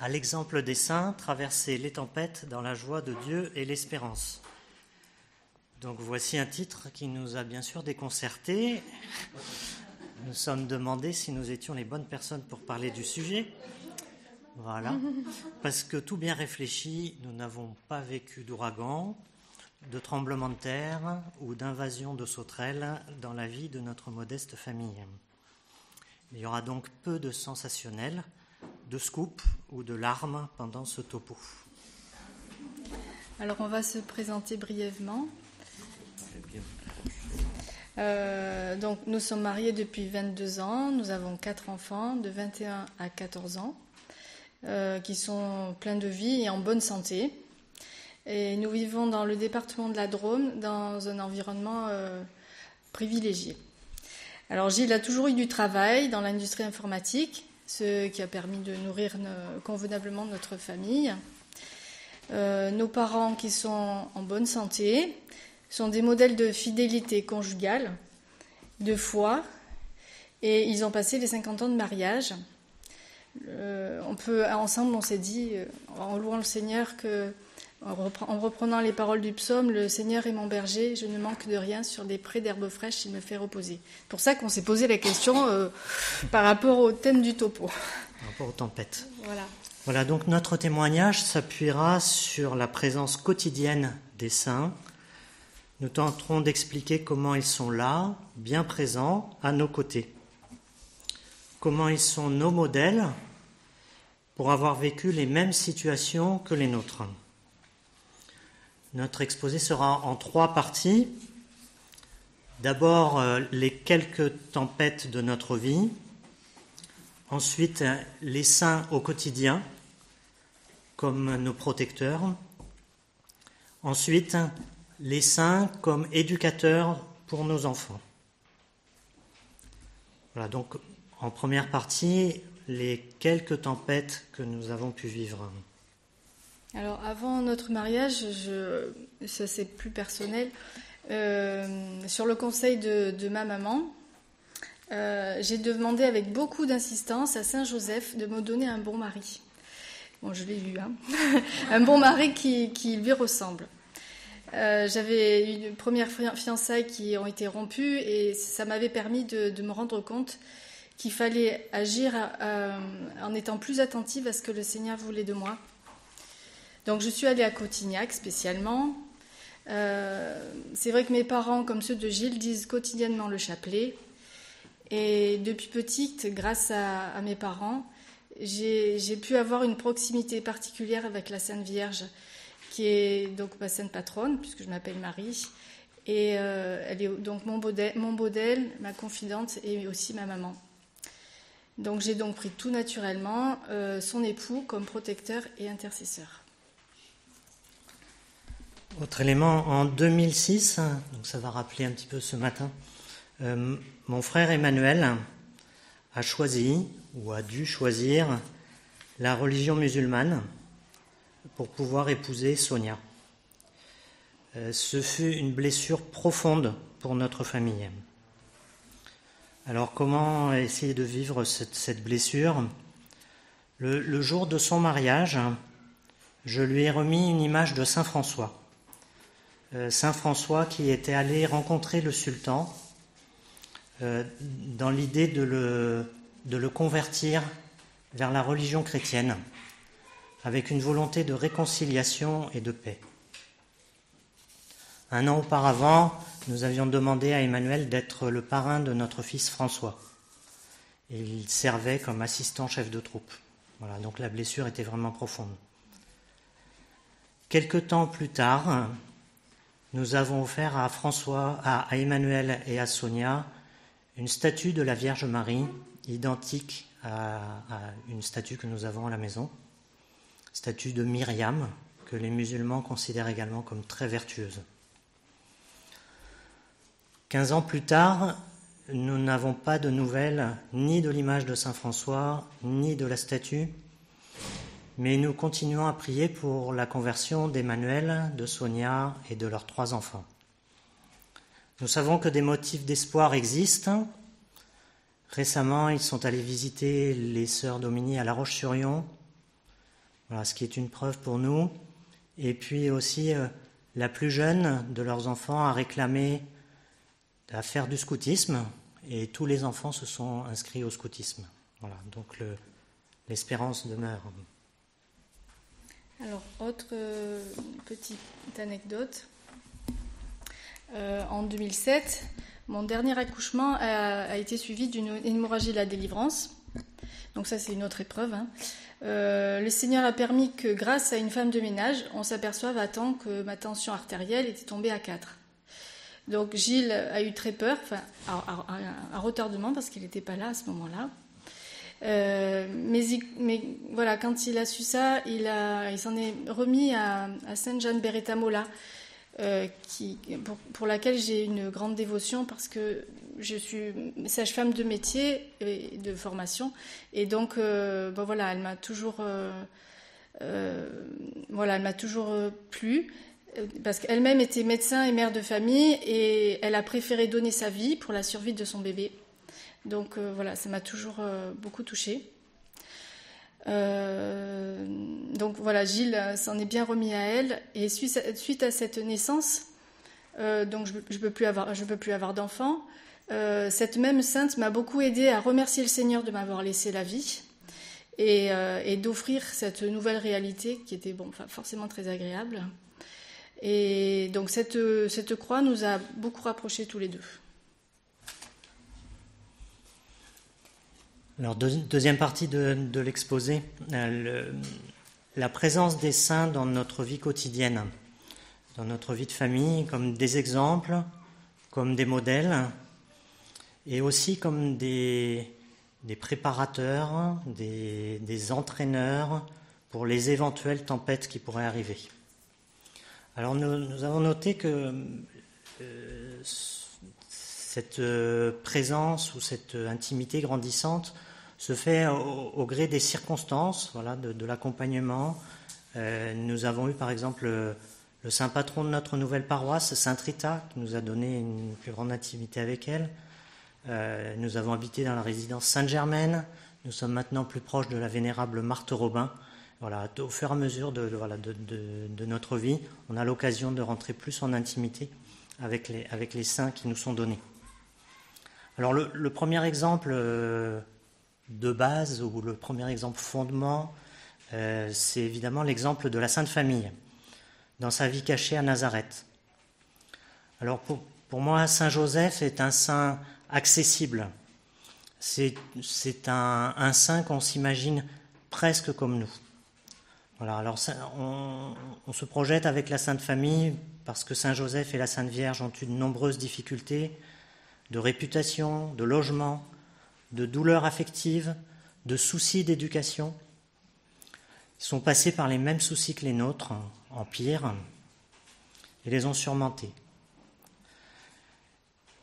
à l'exemple des saints, traverser les tempêtes dans la joie de Dieu et l'espérance. Donc voici un titre qui nous a bien sûr déconcertés. Nous sommes demandés si nous étions les bonnes personnes pour parler du sujet. Voilà. Parce que tout bien réfléchi, nous n'avons pas vécu d'ouragan, de tremblement de terre ou d'invasion de sauterelles dans la vie de notre modeste famille. Il y aura donc peu de sensationnel, de scoop ou de larmes pendant ce topo. Alors on va se présenter brièvement. Euh, donc nous sommes mariés depuis 22 ans, nous avons quatre enfants de 21 à 14 ans euh, qui sont pleins de vie et en bonne santé. Et nous vivons dans le département de la Drôme dans un environnement euh, privilégié. Alors Gilles a toujours eu du travail dans l'industrie informatique, ce qui a permis de nourrir convenablement notre famille. nos parents qui sont en bonne santé, sont des modèles de fidélité conjugale, de foi, et ils ont passé les 50 ans de mariage. Euh, on peut, ensemble, on s'est dit, euh, en louant le Seigneur, que, en, reprenant les paroles du psaume, le Seigneur est mon berger, je ne manque de rien, sur des prés d'herbes fraîches, il me fait reposer. C'est pour ça qu'on s'est posé la question euh, par rapport au thème du topo. Par rapport aux tempêtes. Voilà. Voilà, donc notre témoignage s'appuiera sur la présence quotidienne des saints nous tenterons d'expliquer comment ils sont là, bien présents, à nos côtés. Comment ils sont nos modèles pour avoir vécu les mêmes situations que les nôtres. Notre exposé sera en trois parties. D'abord, euh, les quelques tempêtes de notre vie. Ensuite, les saints au quotidien, comme nos protecteurs. Ensuite, les saints comme éducateurs pour nos enfants. Voilà, donc en première partie, les quelques tempêtes que nous avons pu vivre. Alors avant notre mariage, je, ça c'est plus personnel, euh, sur le conseil de, ma maman, euh, j'ai demandé avec beaucoup d'insistance à Saint Joseph de me donner un bon mari. Bon, je l'ai eu, hein un bon mari qui, lui ressemble. Euh, j'avais une première fiançailles qui ont été rompues et ça m'avait permis de, me rendre compte qu'il fallait agir en étant plus attentive à ce que le Seigneur voulait de moi. Donc je suis allée à Cotignac spécialement. Euh, c'est vrai que mes parents, comme ceux de Gilles, disent quotidiennement le chapelet. Et depuis petite, grâce à mes parents, j'ai pu avoir une proximité particulière avec la Sainte Vierge qui est donc ma sainte patronne, puisque je m'appelle Marie. Et euh, elle est donc mon modèle, ma confidente et aussi ma maman. Donc j'ai donc pris tout naturellement euh, son époux comme protecteur et intercesseur. Autre élément, en 2006, donc ça va rappeler un petit peu ce matin, euh, mon frère Emmanuel a choisi ou a dû choisir la religion musulmane pour pouvoir épouser Sonia. Euh, ce fut une blessure profonde pour notre famille. Alors comment essayer de vivre cette, blessure? Le, jour de son mariage, je lui ai remis une image de Saint François. Euh, Saint François qui était allé rencontrer le sultan euh, dans l'idée de le convertir vers la religion chrétienne avec une volonté de réconciliation et de paix. Un an auparavant, nous avions demandé à Emmanuel d'être le parrain de notre fils François. Il servait comme assistant chef de troupe. Voilà, donc la blessure était vraiment profonde. Quelque temps plus tard, nous avons offert à François, à, Emmanuel et à Sonia une statue de la Vierge Marie, identique à une statue que nous avons à la maison statue de Myriam, que les musulmans considèrent également comme très vertueuse. Quinze ans plus tard, nous n'avons pas de nouvelles ni de l'image de Saint François, ni de la statue, mais nous continuons à prier pour la conversion d'Emmanuel, de Sonia et de leurs trois enfants. Nous savons que des motifs d'espoir existent. Récemment, ils sont allés visiter les sœurs Dominies à La Roche-sur-Yon Voilà, ce qui est une preuve pour nous. Et puis aussi la plus jeune de leurs enfants a réclamé à faire du scoutisme et tous les enfants se sont inscrits au scoutisme. Voilà, donc l'espérance demeure. Alors, autre euh, petite anecdote. Euh, en 2007, mon dernier accouchement a, été suivi d'une hémorragie de la délivrance. Donc ça, c'est une autre épreuve. Hein. Euh, le Seigneur a permis que grâce à une femme de ménage, on s'aperçoive à temps que ma tension artérielle était tombée à 4. Donc Gilles a eu très peur, enfin, à, retardement parce qu'il n'était pas là à ce moment-là. Euh, mais, voilà, quand il a su ça, il, s'en est remis à, Sainte-Jeanne Beretta-Mola, euh, qui, pour, laquelle j'ai une grande dévotion parce que je suis sage-femme de métier et de formation. Et donc, euh, voilà, elle m'a toujours, voilà, elle m'a toujours plu parce qu'elle-même était médecin et mère de famille et elle a préféré donner sa vie pour la survie de son bébé. Donc euh, voilà, ça m'a toujours euh, beaucoup touchée. Euh, donc voilà, Gilles s'en est bien remis à elle et suite à, cette naissance, donc je ne peux plus avoir, d'enfants. cette même sainte m'a beaucoup aidé à remercier le Seigneur de m'avoir laissé la vie et, d'offrir cette nouvelle réalité qui était forcément très agréable. Et donc cette croix nous a beaucoup rapprochés tous les deux. Alors, deuxième partie de, l'exposé, euh, la présence des saints dans notre vie quotidienne, dans notre vie de famille, comme des exemples, comme des modèles, et aussi comme des, préparateurs, des, entraîneurs pour les éventuelles tempêtes qui pourraient arriver. Alors, nous, avons noté que euh, cette euh, présence ou cette intimité grandissante se fait au, gré des circonstances, voilà, de, l'accompagnement. Euh, nous avons eu par exemple le, saint patron de notre nouvelle paroisse, Saint Rita, qui nous a donné une plus grande intimité avec elle. Euh, nous avons habité dans la résidence Sainte-Germaine. Nous sommes maintenant plus proches de la vénérable Marthe Robin. Voilà, au fur et à mesure de, voilà, de, notre vie, on a l'occasion de rentrer plus en intimité avec les, avec les saints qui nous sont donnés. Alors le, premier exemple euh, de base, ou le premier exemple fondement, euh, c'est évidemment l'exemple de la Sainte Famille, dans sa vie cachée à Nazareth. Alors pour, moi, Saint Joseph est un saint accessible. C'est un, saint qu'on s'imagine presque comme nous. Alors on, on, se projette avec la Sainte Famille parce que Saint Joseph et la Sainte Vierge ont eu de nombreuses difficultés de réputation, de logement, de douleurs affectives, de soucis d'éducation. Ils sont passés par les mêmes soucis que les nôtres, en pire, et les ont surmontés.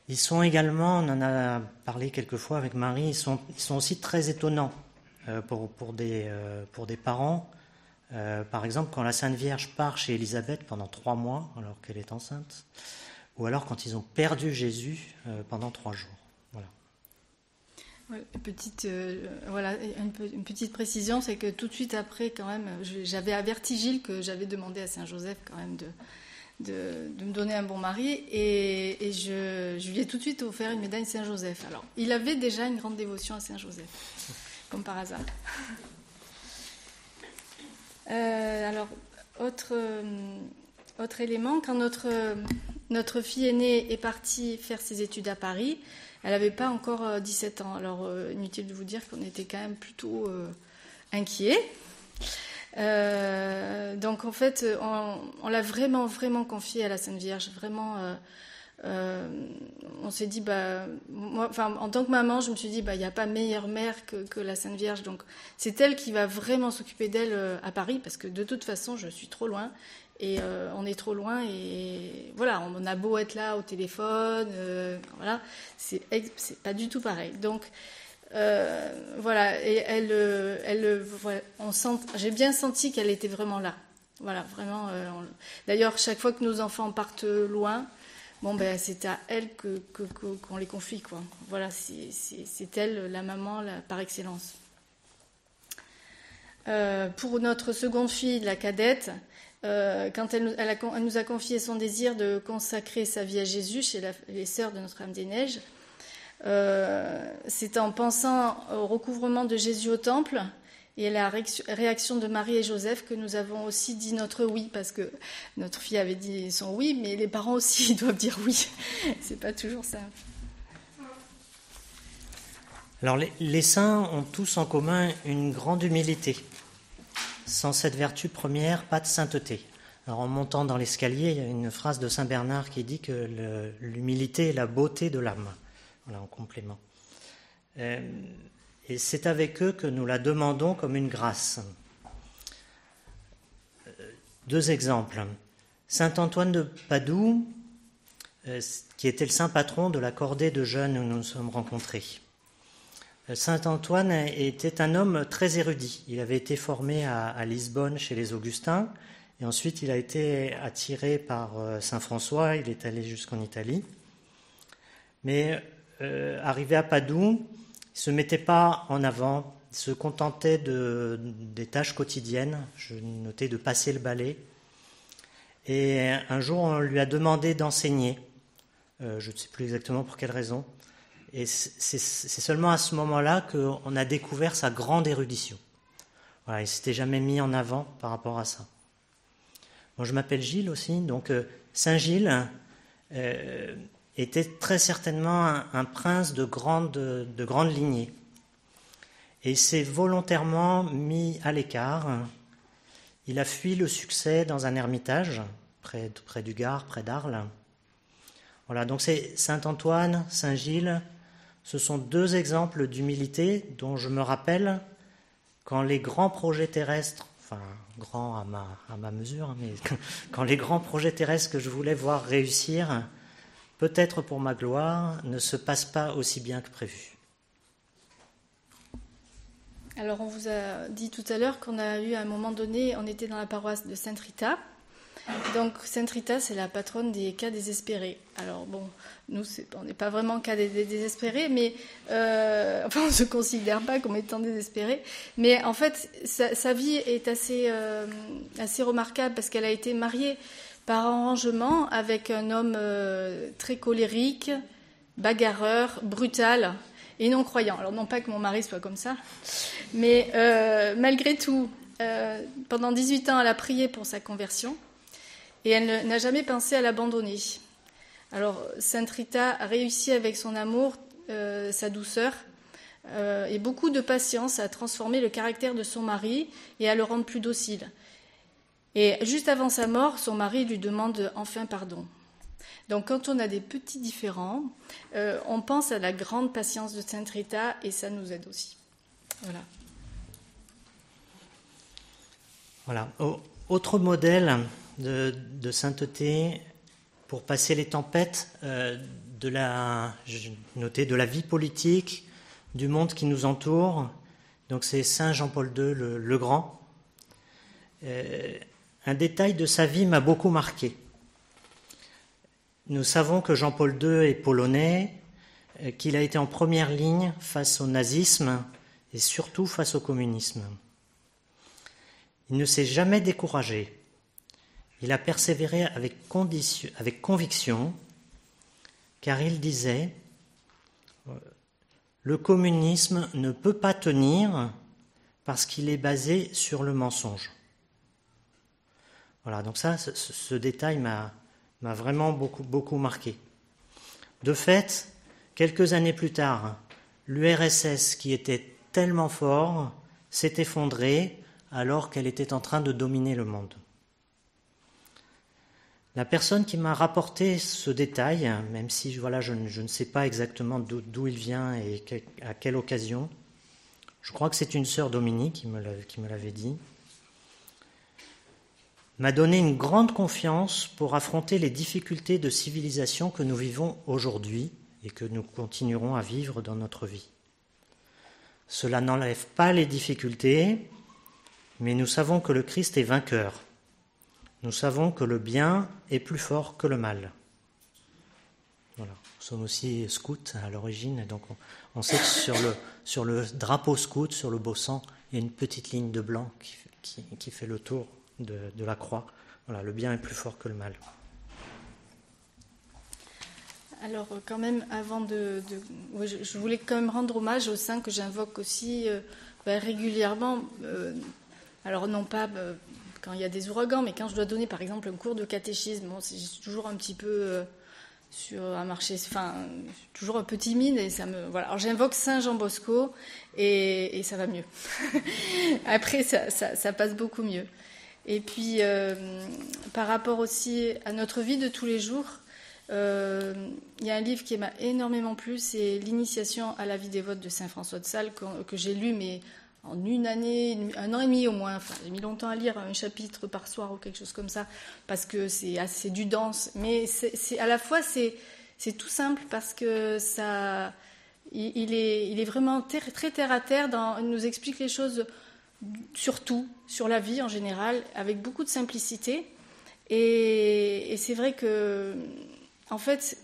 Ils sont également, on en a parlé quelquefois avec Marie, ils sont, aussi très étonnants euh, pour, pour, des, euh, pour des parents. Euh, par exemple, quand la Sainte Vierge part chez Élisabeth pendant trois mois, alors qu'elle est enceinte, ou alors quand ils ont perdu Jésus pendant trois jours petite, euh, voilà, une, petite précision, c'est que tout de suite après, quand même, j'avais averti Gilles que j'avais demandé à Saint Joseph quand même de, de, me donner un bon mari, et, je, lui ai tout de suite offert une médaille Saint Joseph. Alors, il avait déjà une grande dévotion à Saint Joseph, comme par hasard. Euh, alors, autre, euh, autre élément, quand notre, notre fille aînée est partie faire ses études à Paris, elle n'avait pas encore 17 euh, ans. Alors, euh, inutile de vous dire qu'on était quand même plutôt euh, inquiets. donc, en fait, on, l'a vraiment, vraiment confiée à la Sainte Vierge. Vraiment, on s'est dit, bah, moi, en tant que maman, je me suis dit, bah, il n'y a pas meilleure mère que, que, la Sainte Vierge. Donc, c'est elle qui va vraiment s'occuper d'elle à Paris, parce que de toute façon, je suis trop loin. Et euh, on est trop loin et voilà, on a beau être là au téléphone, euh, voilà, c'est pas du tout pareil. Donc euh, voilà, et elle, elle, on sent, j'ai bien senti qu'elle était vraiment là. Voilà, vraiment. D'ailleurs, chaque fois que nos enfants partent loin, bon ben c'est à elle que qu'on les confie quoi. Voilà, c'est elle la maman par excellence. pour notre seconde fille, la cadette, quand elle, nous a confié son désir de consacrer sa vie à Jésus chez les sœurs de Notre-Dame des Neiges, c'est en pensant au recouvrement de Jésus au temple et la réaction de Marie et Joseph que nous avons aussi dit notre oui, parce que notre fille avait dit son oui, mais les parents aussi doivent dire oui. C'est pas toujours ça. Alors les, saints ont tous en commun une grande humilité. Sans cette vertu première, pas de sainteté. Alors en montant dans l'escalier, il y a une phrase de Saint Bernard qui dit que l'humilité est la beauté de l'âme. Voilà, en complément. Euh, et c'est avec eux que nous la demandons comme une grâce. Euh, deux exemples. Saint Antoine de Padoue, euh, qui était le saint patron de la cordée de jeunes où nous nous sommes rencontrés. Euh, saint Antoine était un homme très érudit. Il avait été formé à, Lisbonne chez les Augustins, et ensuite il a été attiré par Saint François, il est allé jusqu'en Italie. Mais arrivé à Padoue, il ne se mettait pas en avant, il se contentait de, des tâches quotidiennes. Je notais de passer le balai. Et un jour, on lui a demandé d'enseigner. Euh, je ne sais plus exactement pour quelle raison. Et c'est seulement à ce moment-là qu'on a découvert sa grande érudition. Voilà, il ne s'était jamais mis en avant par rapport à ça. Moi, je m'appelle Gilles aussi, donc euh, Saint Gilles, euh, était très certainement un, prince de grande, de grande lignée. Et il s'est volontairement mis à l'écart. Il a fui le succès dans un ermitage près, près du Gard, près d'Arles. Voilà, donc c'est Saint Antoine, Saint Gilles, ce sont deux exemples d'humilité dont je me rappelle quand les grands projets terrestres, enfin grands à ma, mesure, hein, mais quand les grands projets terrestres que je voulais voir réussir peut-être pour ma gloire, ne se passe pas aussi bien que prévu. Alors on vous a dit tout à l'heure qu'on a eu à un moment donné, on était dans la paroisse de Sainte Rita. Donc Sainte Rita, c'est la patronne des cas désespérés. Alors bon, nous, on n'est pas vraiment cas désespérés, mais euh, enfin, on ne se considère pas comme étant désespérés. Mais en fait, sa, vie est assez, euh, assez remarquable parce qu'elle a été mariée par arrangement avec un homme euh, très colérique, bagarreur, brutal et non croyant. Alors non pas que mon mari soit comme ça, mais malgré tout, pendant 18 ans, elle a prié pour sa conversion et elle n'a jamais pensé à l'abandonner. Alors Sainte Rita a réussi avec son amour, sa douceur et beaucoup de patience à transformer le caractère de son mari et à le rendre plus docile. Et juste avant sa mort, son mari lui demande enfin pardon. Donc quand on a des petits différends, euh, on pense à la grande patience de Sainte Rita et ça nous aide aussi. Voilà. Voilà. Autre modèle de, sainteté pour passer les tempêtes euh, de la, vie politique, du monde qui nous entoure. Donc c'est Saint Jean-Paul II le, Grand. Euh, un détail de sa vie m'a beaucoup marqué. Nous savons que Jean-Paul II est polonais, euh, qu'il a été en première ligne face au nazisme et surtout face au communisme. Il ne s'est jamais découragé. Il a persévéré avec, conviction, car il disait Le communisme ne peut pas tenir parce qu'il est basé sur le mensonge. Voilà, donc ça, ce, détail m'a vraiment beaucoup marqué. De fait, quelques années plus tard, l'URSS, qui était tellement fort, s'est effondrée alors qu'elle était en train de dominer le monde. La personne qui m'a rapporté ce détail, même si voilà, je, ne sais pas exactement d'où il vient et à quelle occasion, je crois que c'est une sœur Dominique qui me l'avait dit, m'a donné une grande confiance pour affronter les difficultés de civilisation que nous vivons aujourd'hui et que nous continuerons à vivre dans notre vie. Cela n'enlève pas les difficultés, mais nous savons que le Christ est vainqueur. Nous savons que le bien est plus fort que le mal. Voilà. Nous sommes aussi scouts à l'origine, donc on, sait que sur le, sur le drapeau scout, sur le beau sang, il y a une petite ligne de blanc qui, fait le tour de, la croix. Voilà, le bien est plus fort que le mal. Alors, quand même, avant de. je voulais quand même rendre hommage aux saints que j'invoque aussi euh, ben, régulièrement. Euh, alors, non pas euh, quand il y a des ouragans, mais quand je dois donner, par exemple, un cours de catéchisme, bon, c'est toujours un petit peu sur un marché, enfin, toujours un peu timide et ça me, voilà. Alors j'invoque Saint Jean Bosco et, ça va mieux. Après, ça, passe beaucoup mieux. Et puis, euh, par rapport aussi à notre vie de tous les jours, euh, il y a un livre qui m'a énormément plu, c'est L'initiation à la vie dévote de Saint François de Sales, que, que j'ai lu, mais en une année, un an et demi au moins. J'ai mis longtemps à lire un chapitre par soir ou quelque chose comme ça, parce que c'est assez du dense. Mais c'est à la fois c'est c'est tout simple parce que ça, il, est il est vraiment très terre à terre. Il nous explique les choses sur tout, sur la vie en général, avec beaucoup de simplicité. Et, c'est vrai que, en fait,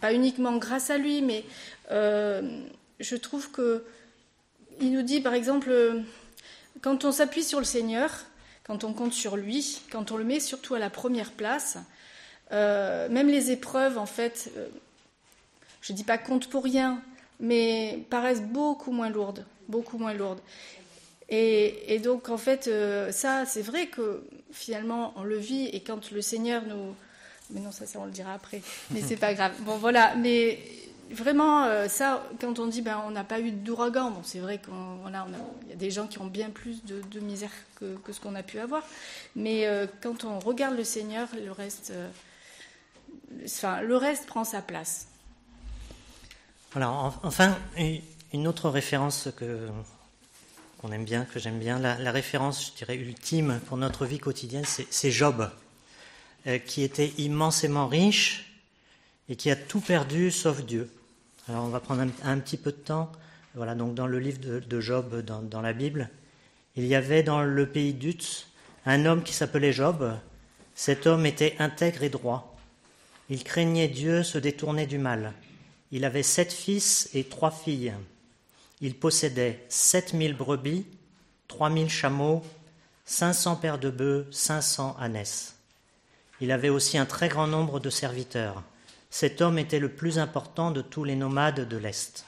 pas, uniquement grâce à lui, mais euh, je trouve que il nous dit par exemple, euh, quand on s'appuie sur le Seigneur, quand on compte sur lui, quand on le met surtout à la première place, euh, même les épreuves, en fait, euh, je ne dis pas compte pour rien, mais paraissent beaucoup moins lourdes, beaucoup moins lourdes. Et, donc, en fait, ça, c'est vrai que finalement, on le vit, et quand le Seigneur nous... Mais non, ça, ça on le dira après, mais c'est pas grave. Bon, voilà, mais vraiment, euh, ça, quand on dit ben, on n'a pas eu d'ouragan, bon, c'est vrai qu'il y a des gens qui ont bien plus de, misère que, ce qu'on a pu avoir. Mais euh, quand on regarde le Seigneur, le reste, euh, enfin, le reste prend sa place. Voilà, enfin, une autre référence que, qu'on aime bien, que j'aime bien, la, référence, je dirais, ultime pour notre vie quotidienne, c'est Job, qui était immensément riche et qui a tout perdu sauf Dieu. Alors on va prendre un, petit peu de temps. Voilà, donc dans le livre de, Job, dans, la Bible, il y avait dans le pays d'Utz un homme qui s'appelait Job. Cet homme était intègre et droit. Il craignait Dieu, se détournait du mal. Il avait sept fils et trois filles. Il possédait sept mille brebis, trois mille chameaux, cinq cents paires de bœufs, cinq cents ânesses. Il avait aussi un très grand nombre de serviteurs cet homme était le plus important de tous les nomades de l'Est.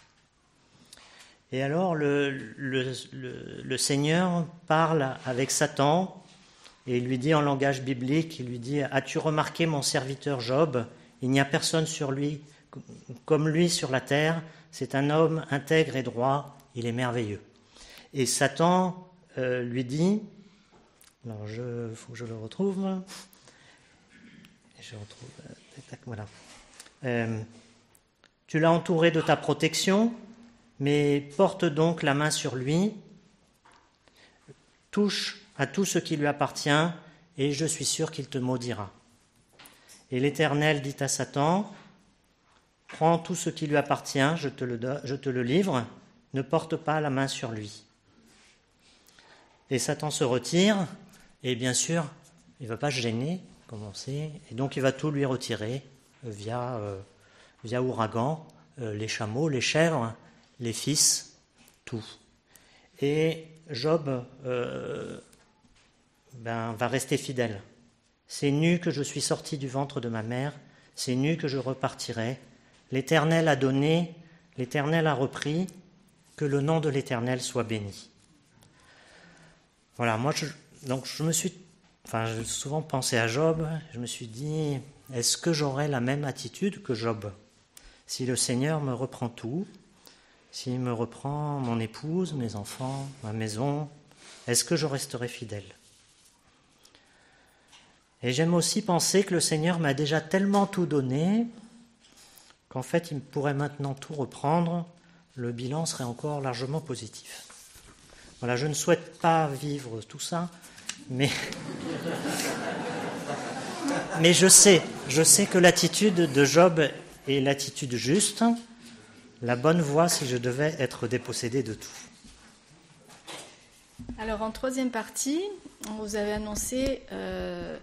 Et alors le, Seigneur parle avec Satan et il lui dit en langage biblique, il lui dit, As-tu remarqué mon serviteur Job? Il n'y a personne sur lui comme lui sur la terre, c'est un homme intègre et droit, il est merveilleux. Et Satan euh, lui dit, alors je faut que je le retrouve, je retrouve, euh, voilà. Euh, tu l'as entouré de ta protection, mais porte donc la main sur lui, touche à tout ce qui lui appartient, et je suis sûr qu'il te maudira. Et l'Éternel dit à Satan, Prends tout ce qui lui appartient, je te le, je te le livre, ne porte pas la main sur lui. Et Satan se retire, et bien sûr, il ne va pas se gêner, comme on sait, et donc il va tout lui retirer, via, euh, via ouragan, euh, les chameaux, les chèvres, les fils, tout. Et Job euh, ben, va rester fidèle. C'est nu que je suis sorti du ventre de ma mère, c'est nu que je repartirai. L'Éternel a donné, l'Éternel a repris, que le nom de l'Éternel soit béni. Voilà, moi, donc je me suis, enfin, j'ai souvent pensé à Job, je me suis dit, est-ce que j'aurai la même attitude que Job? Si le Seigneur me reprend tout, s'il me reprend mon épouse, mes enfants, ma maison, est-ce que je resterai fidèle? Et j'aime aussi penser que le Seigneur m'a déjà tellement tout donné qu'en fait il pourrait maintenant tout reprendre, le bilan serait encore largement positif. Voilà, je ne souhaite pas vivre tout ça, mais mais je sais, je sais que l'attitude de Job est l'attitude juste, la bonne voie si je devais être dépossédé de tout. Alors en troisième partie, on vous avait annoncé euh,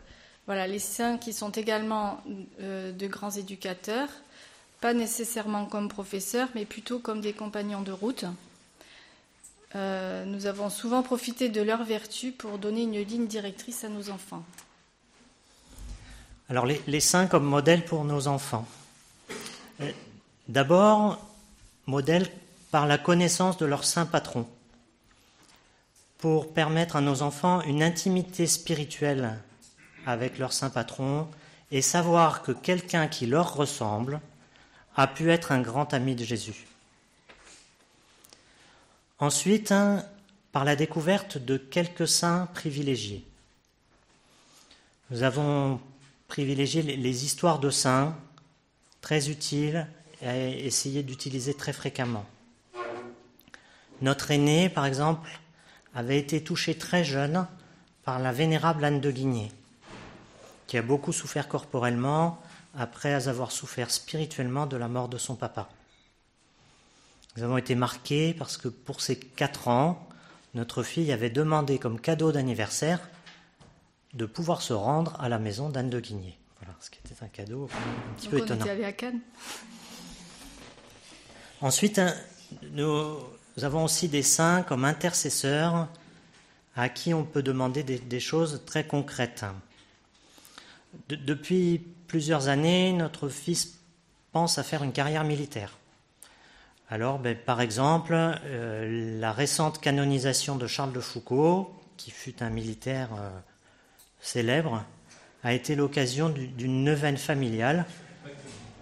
les saints qui sont également euh, de grands éducateurs, pas nécessairement comme professeurs, mais plutôt comme des compagnons de route. nous avons souvent profité de leur vertu pour donner une ligne directrice à nos enfants. Alors les, saints comme modèle pour nos enfants. D'abord, modèle par la connaissance de leur saint patron, pour permettre à nos enfants une intimité spirituelle avec leur saint patron et savoir que quelqu'un qui leur ressemble a pu être un grand ami de Jésus. Ensuite, par la découverte de quelques saints privilégiés. Nous avons privilégié les histoires de saints, très utiles et à essayer d'utiliser très fréquemment. Notre aîné, par exemple, avait été touché très jeune par la vénérable Anne de Guigné, qui a beaucoup souffert corporellement après avoir souffert spirituellement de la mort de son papa. Nous avons été marqués parce que pour ses quatre ans, notre fille avait demandé comme cadeau d'anniversaire de pouvoir se rendre à la maison d'Anne de Guigné. Voilà, ce qui était un cadeau un petit peu étonnant. On était à Cannes. Ensuite, nous, avons aussi des saints comme intercesseurs à qui on peut demander des, choses très concrètes. depuis plusieurs années, notre fils pense à faire une carrière militaire. Alors, ben, par exemple, euh, la récente canonisation de Charles de Foucault, qui fut un militaire euh, célèbre, a été l'occasion d'une neuvaine familiale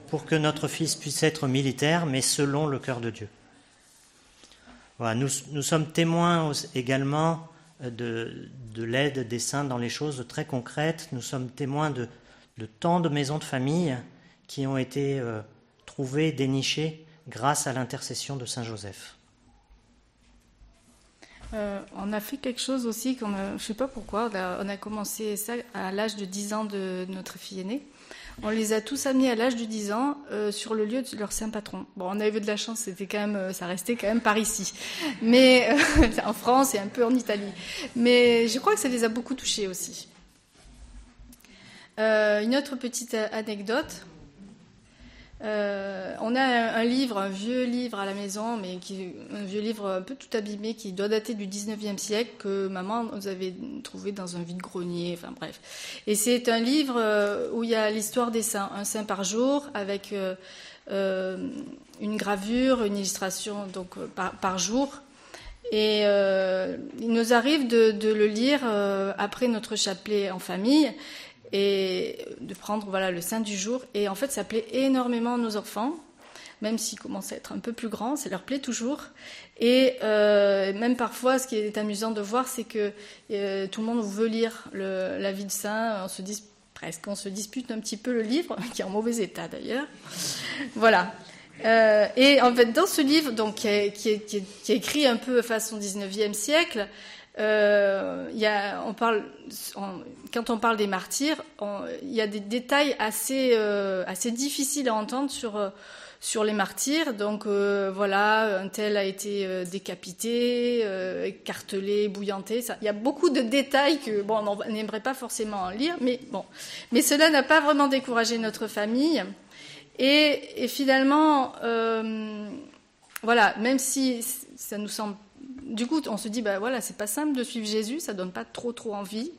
pour que notre fils puisse être militaire, mais selon le cœur de Dieu. Nous, sommes témoins également de, de l'aide des saints dans les choses très concrètes. Nous sommes témoins de, de tant de maisons de famille qui ont été euh, trouvées, dénichées grâce à l'intercession de Saint Joseph. Euh, on a fait quelque chose aussi, je ne sais pas pourquoi, on a, commencé ça à l'âge de 10 ans de notre fille aînée. On les a tous amenés à l'âge de 10 ans euh, sur le lieu de leur saint patron. Bon, on avait de la chance, c'était quand même, euh, ça restait quand même par ici, mais en France et un peu en Italie. Mais je crois que ça les a beaucoup touchés aussi. une autre petite anecdote. Euh, on a un, livre, un vieux livre à la maison, mais qui, un vieux livre un peu tout abîmé qui doit dater du 19e siècle que maman nous avait trouvé dans un vide-grenier, enfin bref. Et c'est un livre euh, où il y a l'histoire des saints, un saint par jour, avec euh, une gravure, une illustration donc par, jour. Et il nous arrive de, de le lire après notre chapelet en famille et de prendre voilà le sein du jour. Et en fait, ça plaît énormément à nos enfants, même s'ils commencent à être un peu plus grands, ça leur plaît toujours. Et euh, même parfois, ce qui est amusant de voir, c'est que euh, tout le monde veut lire la vie de saint. On se dit presque, on se dispute un petit peu le livre, qui est en mauvais état d'ailleurs. Voilà. Euh, et en fait, dans ce livre, donc qui est, qui est, qui est écrit un peu façon 19e siècle, euh, quand on parle des martyrs, il y a des détails assez, euh, difficiles à entendre sur, euh, les martyrs. Donc voilà, un tel a été décapité, écartelé, bouillanté. Il y a beaucoup de détails que bon, on n'aimerait pas forcément en lire, mais bon. Mais cela n'a pas vraiment découragé notre famille. Et finalement, voilà, même si ça nous semble du coup, on se dit, bah voilà, c'est pas simple de suivre Jésus, ça donne pas trop trop envie.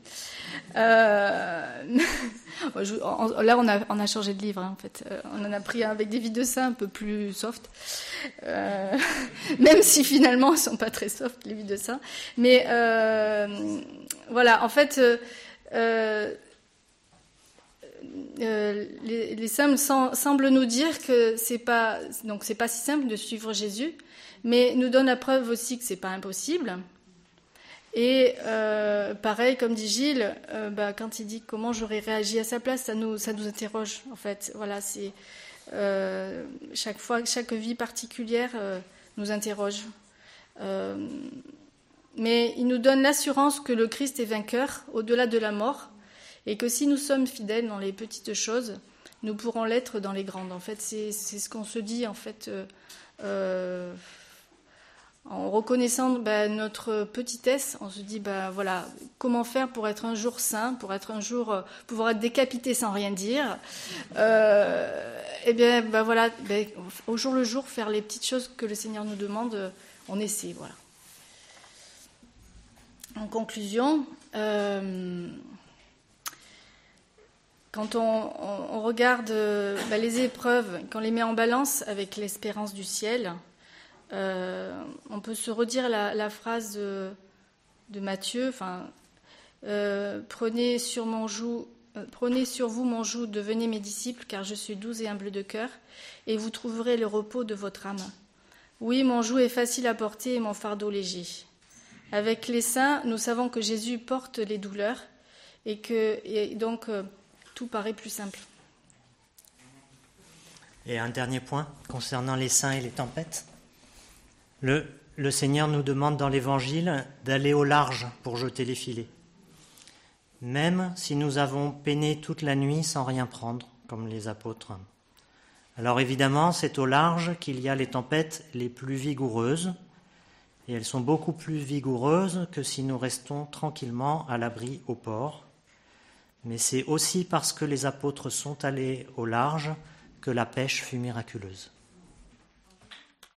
Euh, là, on a, on a changé de livre, hein, en fait. Euh, on en a pris un avec des vies de saints un peu plus soft, euh, même si finalement, elles sont pas très soft les vies de saints. Mais voilà, en fait. les, les saints semblent nous dire que c'est pas pas si simple de suivre Jésus, mais nous donne la preuve aussi que c'est pas impossible. Et euh, pareil, comme dit Gilles, euh, bah, quand il dit comment j'aurais réagi à sa place, ça nous, ça nous interroge en fait. Voilà, c'est euh, chaque fois, chaque vie particulière nous interroge. mais il nous donne l'assurance que le Christ est vainqueur au-delà de la mort, et que si nous sommes fidèles dans les petites choses, nous pourrons l'être dans les grandes. En fait, c'est ce qu'on se dit en fait en reconnaissant bah, notre petitesse, on se dit bah voilà comment faire pour être un jour saint, pour être un jour euh, pouvoir être décapité sans rien dire. Euh, eh bien bah voilà, bah, au jour le jour faire les petites choses que le Seigneur nous demande, on essaie voilà. en conclusion, euh, quand on, regarde les épreuves, quand on les met en balance avec l'espérance du ciel, on peut se redire la, phrase de, de Matthieu, enfin, prenez sur mon joug euh, prenez sur vous mon joug, devenez mes disciples, car je suis doux et humble de cœur, et vous trouverez le repos de votre âme. Oui, mon joug est facile à porter et mon fardeau léger. Avec les saints, nous savons que Jésus porte les douleurs et que donc euh, tout paraît plus simple. Et un dernier point concernant les saints et les tempêtes. Le, Seigneur nous demande dans l'Évangile d'aller au large pour jeter les filets même si nous avons peiné toute la nuit sans rien prendre, comme les apôtres. Alors évidemment, c'est au large qu'il y a les tempêtes les plus vigoureuses, et elles sont beaucoup plus vigoureuses que si nous restons tranquillement à l'abri au port. Mais c'est aussi parce que les apôtres sont allés au large que la pêche fut miraculeuse.